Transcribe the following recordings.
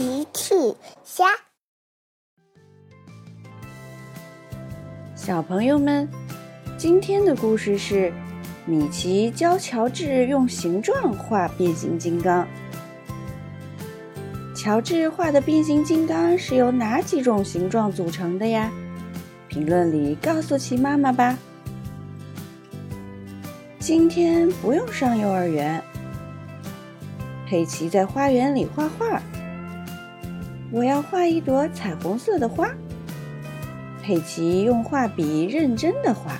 奇趣虾，小朋友们，今天的故事是米奇教乔治用形状画变形金刚。乔治画的变形金刚是由哪几种形状组成的呀？评论里告诉奇妈妈吧。今天不用上幼儿园。佩奇在花园里画画。我要画一朵彩虹色的花。佩奇用画笔认真的画。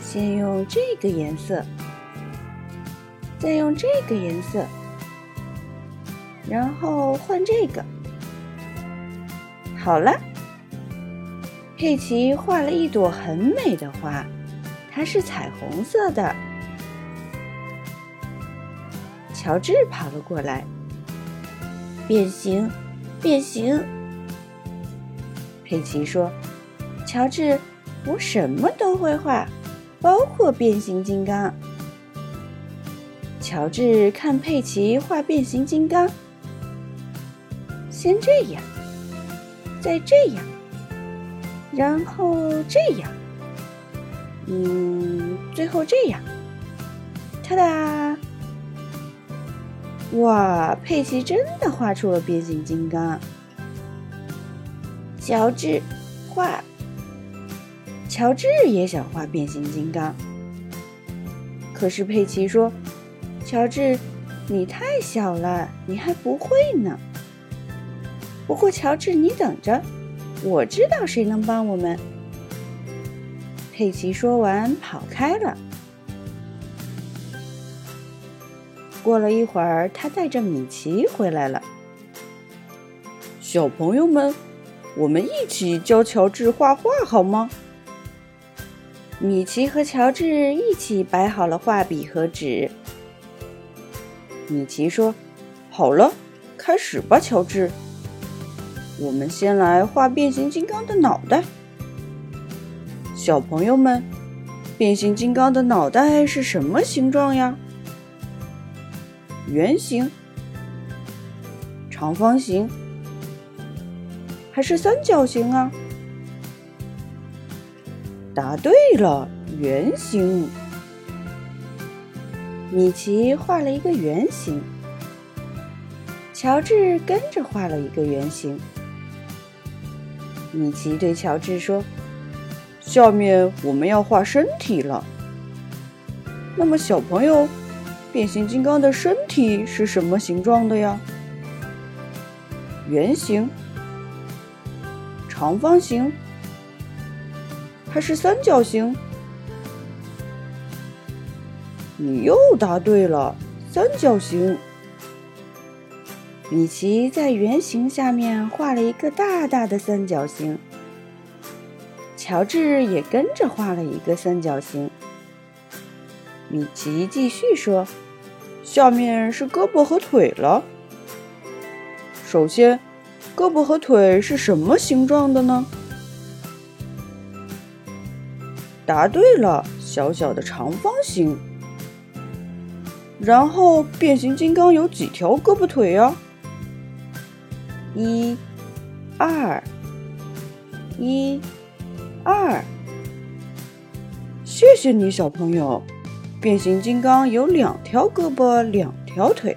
先用这个颜色，再用这个颜色，然后换这个。好了，佩奇画了一朵很美的花，它是彩虹色的。乔治跑了过来，变形，变形。佩奇说：“乔治，我什么都会画，包括变形金刚。”乔治看佩奇画变形金刚，先这样，再这样，然后这样，嗯，最后这样，哒哒！哇，佩奇真的画出了变形金刚。乔治画，乔治也想画变形金刚。可是佩奇说：“乔治，你太小了，你还不会呢。”不过乔治，你等着，我知道谁能帮我们。佩奇说完，跑开了。过了一会儿，他带着米奇回来了。小朋友们，我们一起教乔治画画好吗？米奇和乔治一起摆好了画笔和纸。米奇说：“好了，开始吧，乔治。我们先来画变形金刚的脑袋。小朋友们，变形金刚的脑袋是什么形状呀？”圆形、长方形还是三角形啊？答对了，圆形。米奇画了一个圆形，乔治跟着画了一个圆形。米奇对乔治说：“下面我们要画身体了。那么，小朋友。”变形金刚的身体是什么形状的呀？圆形、长方形还是三角形？你又答对了，三角形。米奇在圆形下面画了一个大大的三角形，乔治也跟着画了一个三角形。米奇继续说：“下面是胳膊和腿了。首先，胳膊和腿是什么形状的呢？答对了，小小的长方形。然后，变形金刚有几条胳膊腿呀？一、二、一、二。谢谢你，小朋友。变形金刚有两条胳膊，两条腿。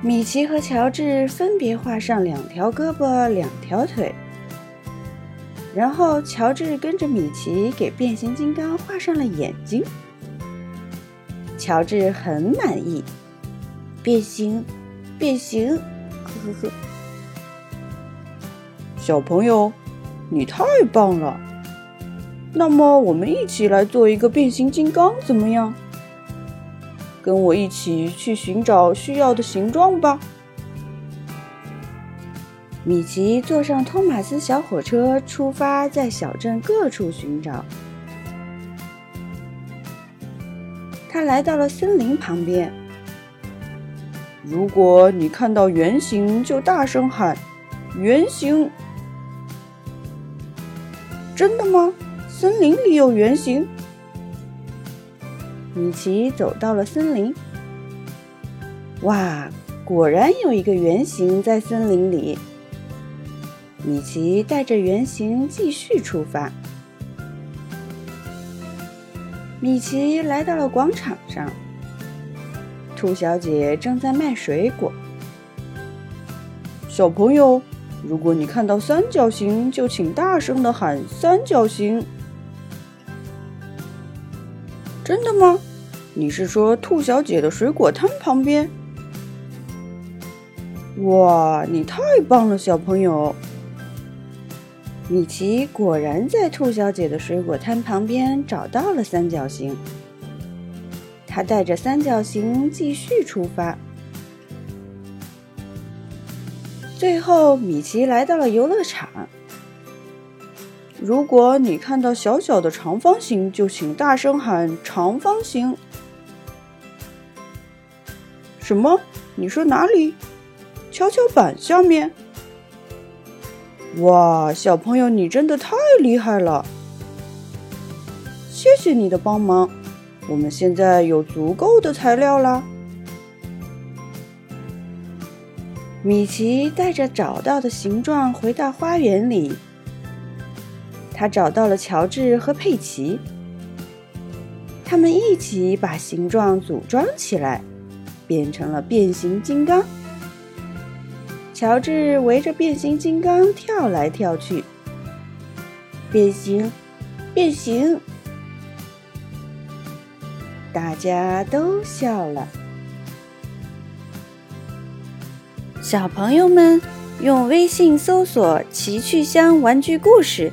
米奇和乔治分别画上两条胳膊，两条腿。然后，乔治跟着米奇给变形金刚画上了眼睛。乔治很满意，变形，变形，呵呵呵。小朋友，你太棒了！那么，我们一起来做一个变形金刚，怎么样？跟我一起去寻找需要的形状吧。米奇坐上托马斯小火车，出发在小镇各处寻找。他来到了森林旁边。如果你看到圆形，就大声喊“圆形”。真的吗？森林里有圆形。米奇走到了森林。哇，果然有一个圆形在森林里。米奇带着圆形继续出发。米奇来到了广场上，兔小姐正在卖水果。小朋友，如果你看到三角形，就请大声的喊“三角形”。真的吗？你是说兔小姐的水果摊旁边？哇，你太棒了，小朋友！米奇果然在兔小姐的水果摊旁边找到了三角形。他带着三角形继续出发。最后，米奇来到了游乐场。如果你看到小小的长方形，就请大声喊“长方形”。什么？你说哪里？跷跷板下面？哇，小朋友，你真的太厉害了！谢谢你的帮忙，我们现在有足够的材料啦。米奇带着找到的形状回到花园里，他找到了乔治和佩奇，他们一起把形状组装起来。变成了变形金刚。乔治围着变形金刚跳来跳去，变形，变形，大家都笑了。小朋友们用微信搜索“奇趣箱玩具故事”，